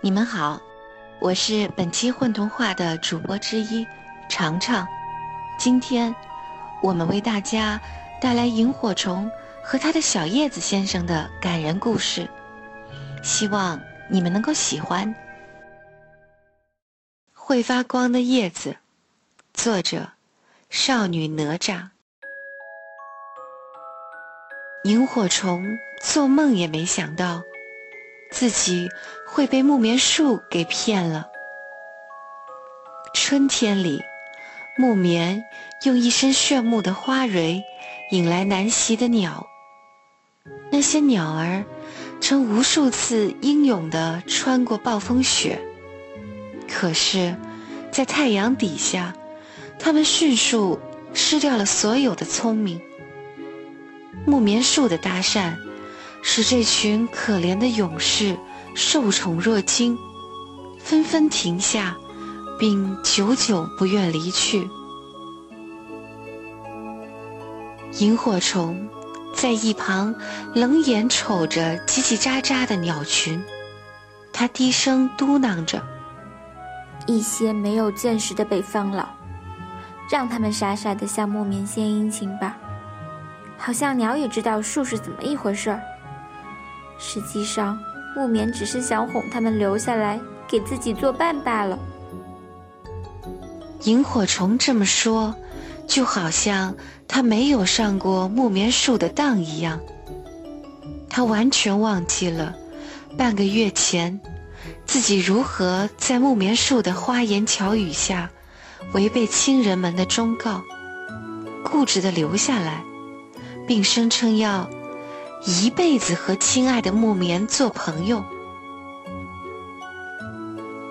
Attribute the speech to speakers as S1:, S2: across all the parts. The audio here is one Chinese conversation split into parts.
S1: 你们好，我是本期混童话的主播之一长长。今天我们为大家带来萤火虫和他的小叶子先生的感人故事，希望你们能够喜欢。会发光的叶子，作者：少女哪吒。萤火虫做梦也没想到。自己会被木棉树给骗了。春天里，木棉用一身炫目的花蕊引来南袭的鸟。那些鸟儿曾无数次英勇地穿过暴风雪，可是，在太阳底下，它们迅速失掉了所有的聪明。木棉树的搭讪。使这群可怜的勇士受宠若惊，纷纷停下，并久久不愿离去。萤火虫在一旁冷眼瞅着叽叽喳喳的鸟群，他低声嘟囔着：“
S2: 一些没有见识的北方佬，让他们傻傻的向木棉献殷勤吧，好像鸟也知道树是怎么一回事儿。”实际上，木棉只是想哄他们留下来给自己作伴罢了。
S1: 萤火虫这么说，就好像他没有上过木棉树的当一样。他完全忘记了半个月前自己如何在木棉树的花言巧语下违背亲人们的忠告，固执地留下来，并声称要。一辈子和亲爱的木棉做朋友。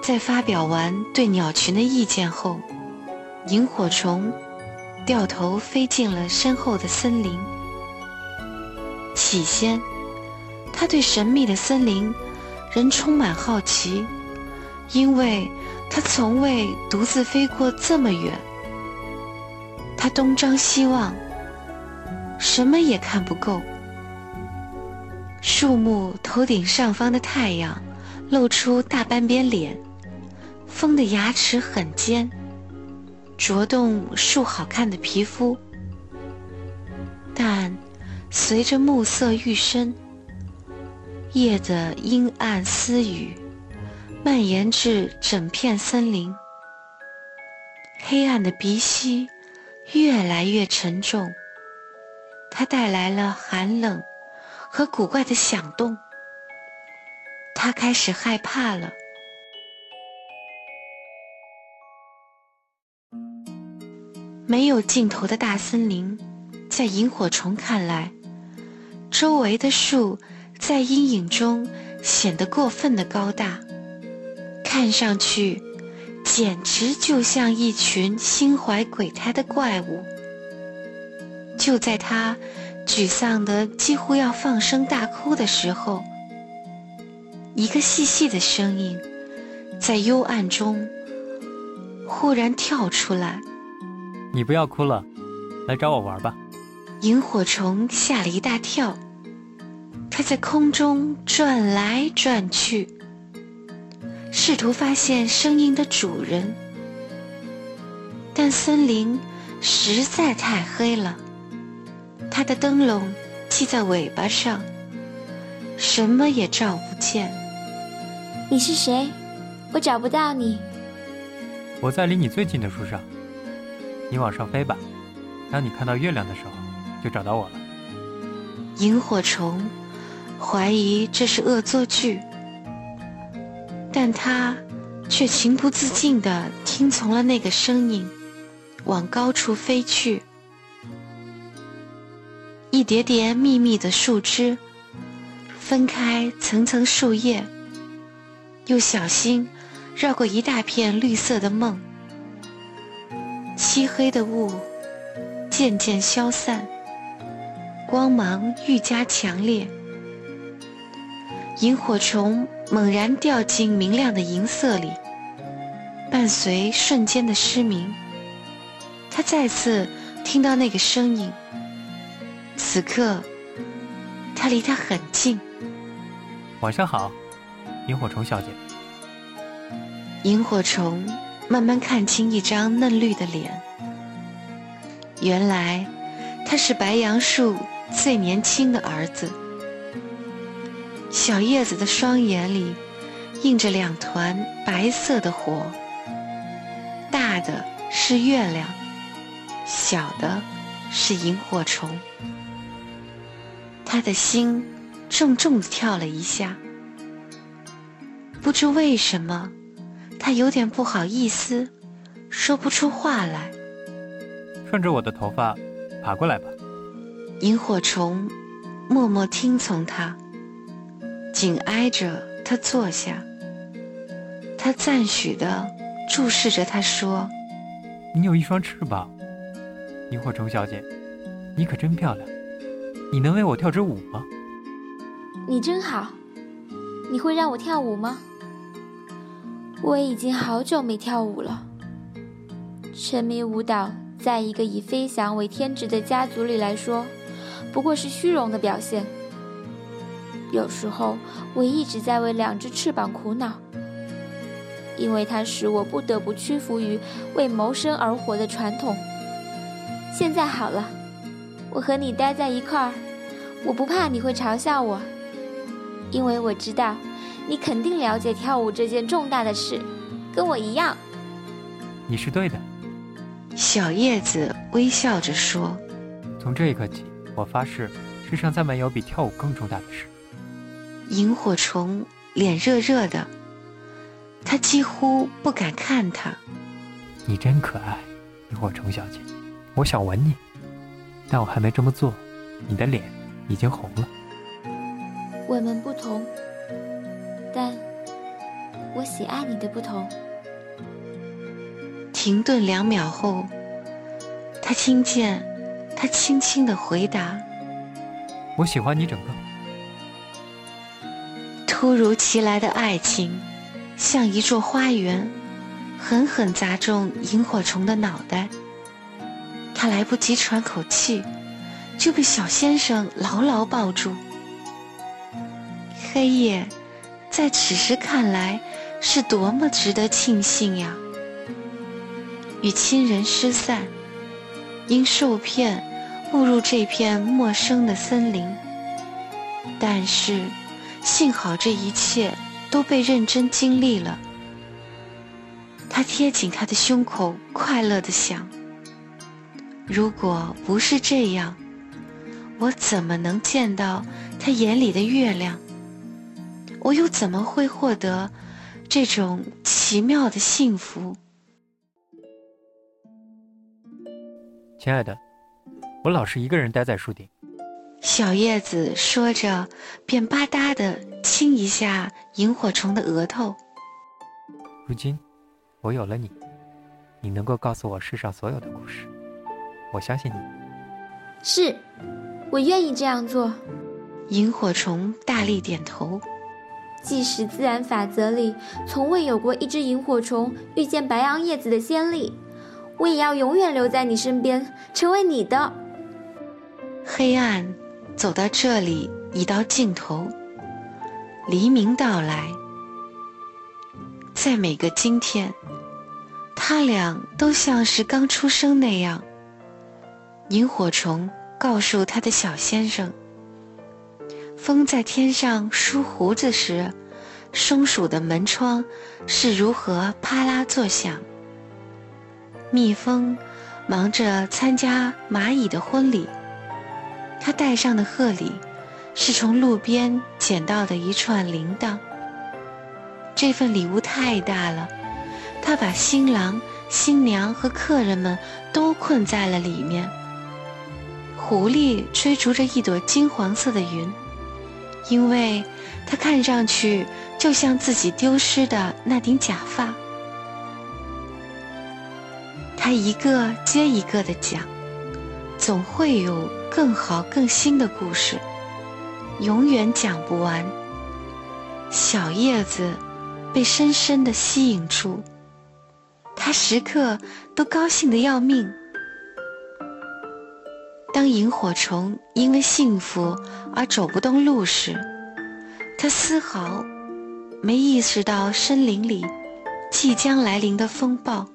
S1: 在发表完对鸟群的意见后，萤火虫掉头飞进了身后的森林。起先，他对神秘的森林仍充满好奇，因为他从未独自飞过这么远。他东张西望，什么也看不够。树木头顶上方的太阳，露出大半边脸，风的牙齿很尖，啄动树好看的皮肤。但随着暮色愈深，夜的阴暗私语蔓延至整片森林，黑暗的鼻息越来越沉重，它带来了寒冷。和古怪的响动，他开始害怕了。没有尽头的大森林，在萤火虫看来，周围的树在阴影中显得过分的高大，看上去简直就像一群心怀鬼胎的怪物。就在他。沮丧的几乎要放声大哭的时候，一个细细的声音在幽暗中忽然跳出来：“
S3: 你不要哭了，来找我玩吧。”
S1: 萤火虫吓了一大跳，它在空中转来转去，试图发现声音的主人，但森林实在太黑了。它的灯笼系在尾巴上，什么也照不见。
S2: 你是谁？我找不到你。
S3: 我在离你最近的树上，你往上飞吧。当你看到月亮的时候，就找到我了。
S1: 萤火虫怀疑这是恶作剧，但他却情不自禁地听从了那个声音，往高处飞去。一叠叠密密的树枝，分开层层树叶，又小心绕过一大片绿色的梦。漆黑的雾渐渐消散，光芒愈加强烈。萤火虫猛然掉进明亮的银色里，伴随瞬间的失明，他再次听到那个声音。此刻，他离他很近。
S3: 晚上好，萤火虫小姐。
S1: 萤火虫慢慢看清一张嫩绿的脸，原来他是白杨树最年轻的儿子。小叶子的双眼里映着两团白色的火，大的是月亮，小的是萤火虫。他的心重重的跳了一下，不知为什么，他有点不好意思，说不出话来。
S3: 顺着我的头发爬过来吧。
S1: 萤火虫默默听从他，紧挨着他坐下。他赞许的注视着他说：“
S3: 你有一双翅膀，萤火虫小姐，你可真漂亮。”你能为我跳支舞吗？
S2: 你真好，你会让我跳舞吗？我已经好久没跳舞了。沉迷舞蹈，在一个以飞翔为天职的家族里来说，不过是虚荣的表现。有时候，我一直在为两只翅膀苦恼，因为它使我不得不屈服于为谋生而活的传统。现在好了。我和你待在一块儿，我不怕你会嘲笑我，因为我知道你肯定了解跳舞这件重大的事，跟我一样。
S3: 你是对的，
S1: 小叶子微笑着说：“
S3: 从这一刻起，我发誓，世上再没有比跳舞更重大的事。”
S1: 萤火虫脸热热的，他几乎不敢看他。
S3: 你真可爱，萤火虫小姐，我想吻你。但我还没这么做，你的脸已经红了。
S2: 我们不同，但我喜爱你的不同。
S1: 停顿两秒后，他听见他轻轻的回答：“
S3: 我喜欢你整个。”
S1: 突如其来的爱情，像一座花园，狠狠砸中萤火虫的脑袋。他来不及喘口气，就被小先生牢牢抱住。黑夜，在此时看来是多么值得庆幸呀！与亲人失散，因受骗误入这片陌生的森林。但是，幸好这一切都被认真经历了。他贴紧他的胸口，快乐的想。如果不是这样，我怎么能见到他眼里的月亮？我又怎么会获得这种奇妙的幸福？
S3: 亲爱的，我老是一个人待在树顶。
S1: 小叶子说着，便吧嗒的亲一下萤火虫的额头。
S3: 如今，我有了你，你能够告诉我世上所有的故事。我相信你，
S2: 是，我愿意这样做。
S1: 萤火虫大力点头。
S2: 即使自然法则里从未有过一只萤火虫遇见白杨叶子的先例，我也要永远留在你身边，成为你的。
S1: 黑暗走到这里已到尽头，黎明到来，在每个今天，他俩都像是刚出生那样。萤火虫告诉他的小先生：“风在天上梳胡子时，松鼠的门窗是如何啪啦作响。蜜蜂忙着参加蚂蚁的婚礼，他戴上的贺礼是从路边捡到的一串铃铛。这份礼物太大了，他把新郎、新娘和客人们都困在了里面。”狐狸追逐着一朵金黄色的云，因为它看上去就像自己丢失的那顶假发。他一个接一个的讲，总会有更好更新的故事，永远讲不完。小叶子被深深的吸引住，他时刻都高兴的要命。当萤火虫因为幸福而走不动路时，他丝毫没意识到森林里即将来临的风暴，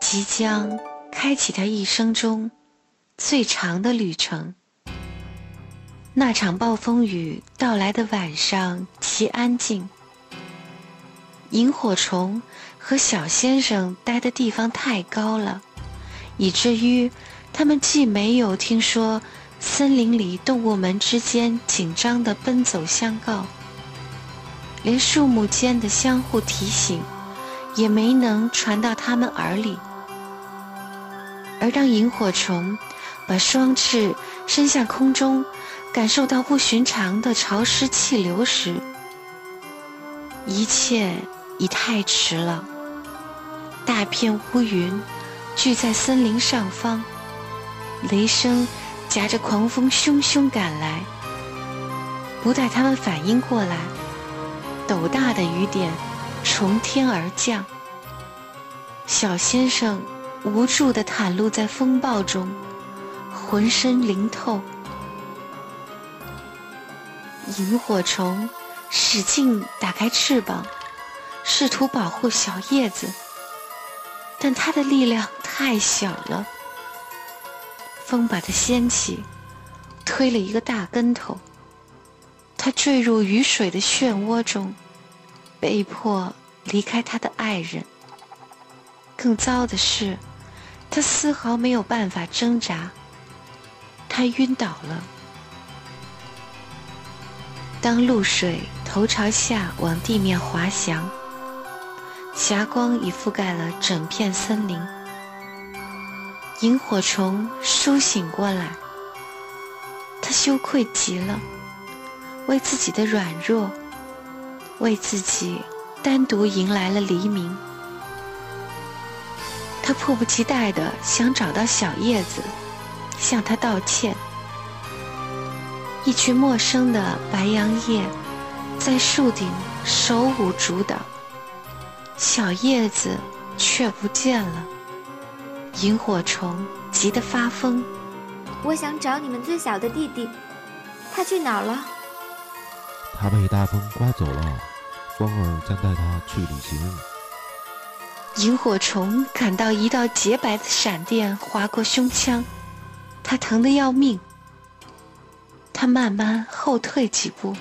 S1: 即将开启他一生中最长的旅程。那场暴风雨到来的晚上极安静，萤火虫和小先生待的地方太高了，以至于他们既没有听说森林里动物们之间紧张的奔走相告，连树木间的相互提醒也没能传到他们耳里。而当萤火虫把双翅伸向空中，感受到不寻常的潮湿气流时，一切已太迟了。大片乌云聚在森林上方，雷声夹着狂风汹汹赶来。不待他们反应过来，斗大的雨点从天而降。小先生无助地袒露在风暴中，浑身淋透。萤火虫使劲打开翅膀，试图保护小叶子，但它的力量太小了。风把它掀起，推了一个大跟头。他坠入雨水的漩涡中，被迫离开他的爱人。更糟的是，他丝毫没有办法挣扎，他晕倒了。当露水头朝下往地面滑翔，霞光已覆盖了整片森林。萤火虫苏醒过来，他羞愧极了，为自己的软弱，为自己单独迎来了黎明。他迫不及待地想找到小叶子，向他道歉。一群陌生的白杨叶在树顶手舞足蹈，小叶子却不见了。萤火虫急得发疯。
S2: 我想找你们最小的弟弟，他去哪儿了？
S4: 他被大风刮走了，风儿将带他去旅行。
S1: 萤火虫感到一道洁白的闪电划过胸腔，他疼得要命。他慢慢后退几步，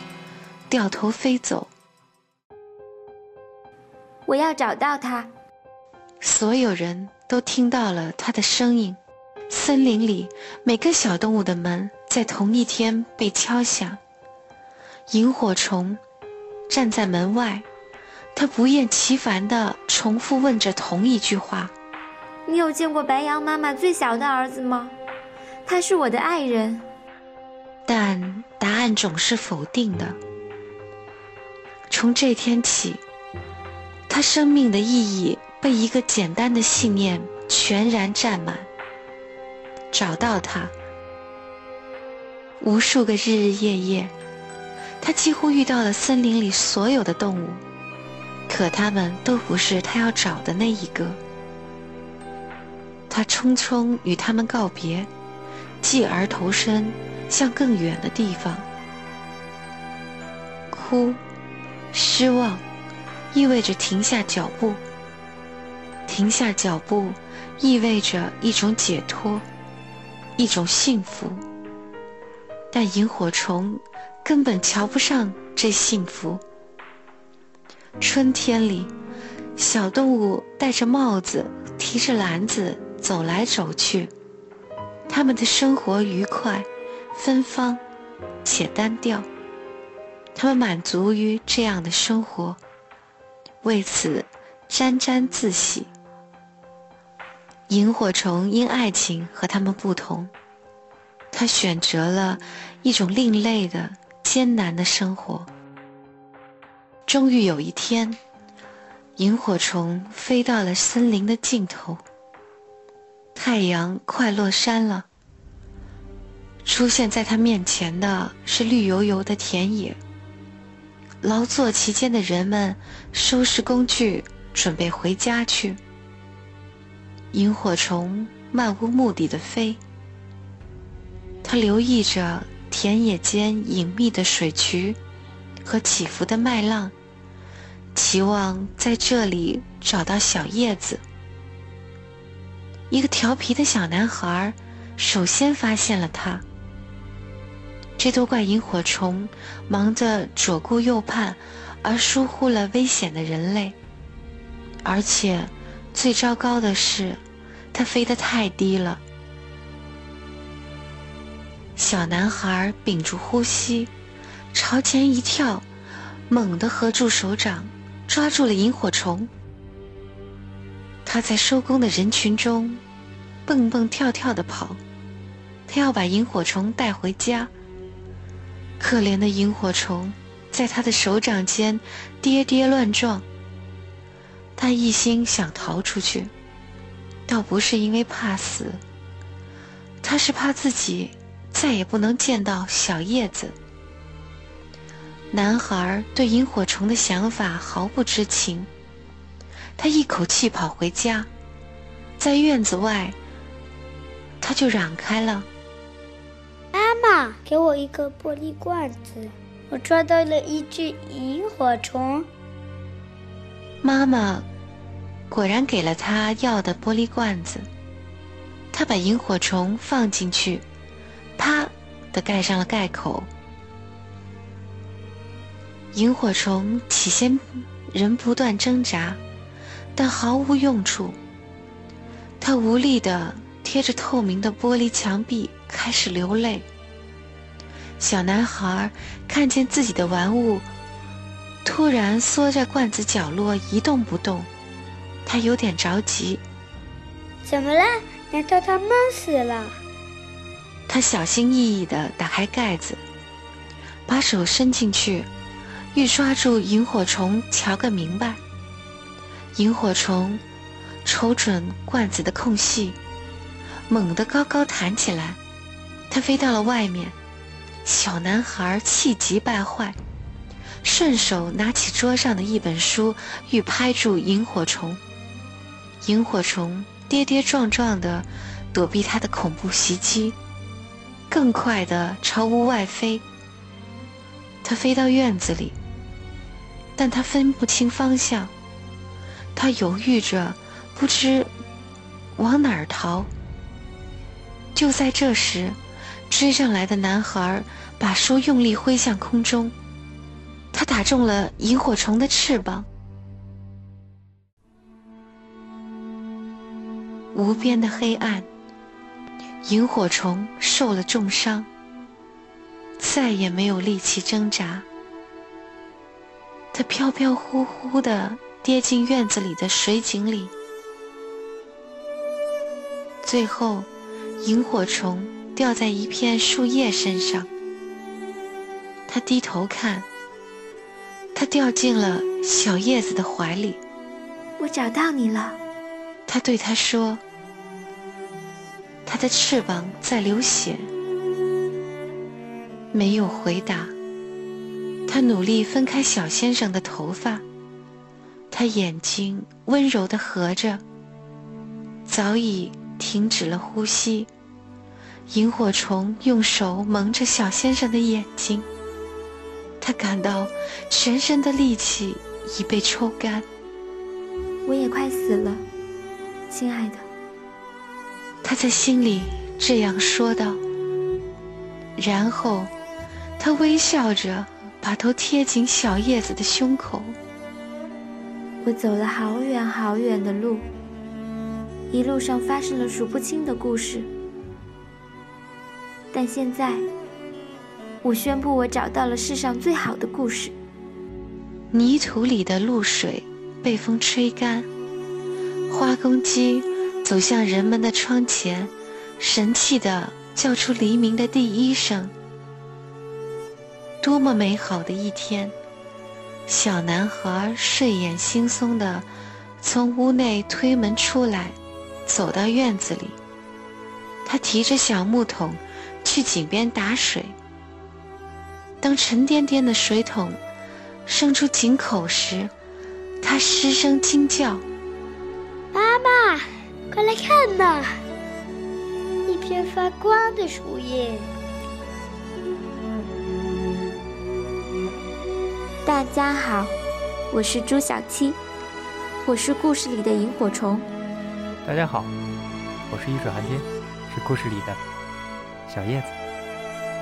S1: 掉头飞走。
S2: 我要找到他。
S1: 所有人都听到了他的声音。森林里每个小动物的门在同一天被敲响。萤火虫站在门外，他不厌其烦地重复问着同一句话：“
S2: 你有见过白羊妈妈最小的儿子吗？他是我的爱人。”
S1: 但答案总是否定的。从这天起，他生命的意义被一个简单的信念全然占满。找到他，无数个日日夜夜，他几乎遇到了森林里所有的动物，可他们都不是他要找的那一个。他匆匆与他们告别，继而投身。向更远的地方，哭，失望，意味着停下脚步。停下脚步，意味着一种解脱，一种幸福。但萤火虫根本瞧不上这幸福。春天里，小动物戴着帽子，提着篮子走来走去，他们的生活愉快。芬芳且单调，他们满足于这样的生活，为此沾沾自喜。萤火虫因爱情和他们不同，他选择了一种另类的艰难的生活。终于有一天，萤火虫飞到了森林的尽头，太阳快落山了。出现在他面前的是绿油油的田野。劳作期间的人们收拾工具，准备回家去。萤火虫漫无目的的飞，它留意着田野间隐秘的水渠和起伏的麦浪，期望在这里找到小叶子。一个调皮的小男孩首先发现了它。这都怪萤火虫忙着左顾右盼，而疏忽了危险的人类。而且，最糟糕的是，它飞得太低了。小男孩屏住呼吸，朝前一跳，猛地合住手掌，抓住了萤火虫。他在收工的人群中蹦蹦跳跳地跑，他要把萤火虫带回家。可怜的萤火虫，在他的手掌间跌跌乱撞。他一心想逃出去，倒不是因为怕死，他是怕自己再也不能见到小叶子。男孩对萤火虫的想法毫不知情，他一口气跑回家，在院子外，他就嚷开了。
S5: 妈妈，给我一个玻璃罐子，我抓到了一只萤火虫。
S1: 妈妈果然给了他要的玻璃罐子，他把萤火虫放进去，啪的盖上了盖口。萤火虫起先仍不断挣扎，但毫无用处。他无力的贴着透明的玻璃墙壁，开始流泪。小男孩看见自己的玩物突然缩在罐子角落一动不动，他有点着急。
S5: 怎么了？难道他闷死了？
S1: 他小心翼翼地打开盖子，把手伸进去，欲抓住萤火虫瞧个明白。萤火虫瞅准罐子的空隙，猛地高高弹起来，它飞到了外面。小男孩气急败坏，顺手拿起桌上的一本书，欲拍住萤火虫。萤火虫跌跌撞撞地躲避他的恐怖袭击，更快地朝屋外飞。他飞到院子里，但他分不清方向，他犹豫着，不知往哪儿逃。就在这时。追上来的男孩把书用力挥向空中，他打中了萤火虫的翅膀。无边的黑暗，萤火虫受了重伤，再也没有力气挣扎。它飘飘忽忽地跌进院子里的水井里，最后，萤火虫。掉在一片树叶身上，他低头看，他掉进了小叶子的怀里。
S2: 我找到你了，
S1: 他对他说。他的翅膀在流血，没有回答。他努力分开小先生的头发，他眼睛温柔地合着，早已停止了呼吸。萤火虫用手蒙着小先生的眼睛，他感到全身的力气已被抽干。
S2: 我也快死了，亲爱的。
S1: 他在心里这样说道。然后，他微笑着把头贴紧小叶子的胸口。
S2: 我走了好远好远的路，一路上发生了数不清的故事。但现在，我宣布，我找到了世上最好的故事。
S1: 泥土里的露水被风吹干，花公鸡走向人们的窗前，神气地叫出黎明的第一声。多么美好的一天！小男孩睡眼惺忪地从屋内推门出来，走到院子里，他提着小木桶。去井边打水。当沉甸甸的水桶伸出井口时，他失声惊叫：“
S5: 妈妈，快来看呐！一片发光的树叶。”
S2: 大家好，我是朱小七，我是故事里的萤火虫。
S3: 大家好，我是易水寒天，是故事里的小叶子。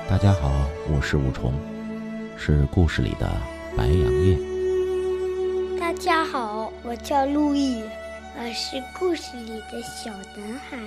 S4: 大家好，我是五虫，是故事里的白杨叶。
S5: 大家好，我叫路易，而是故事里的小男孩。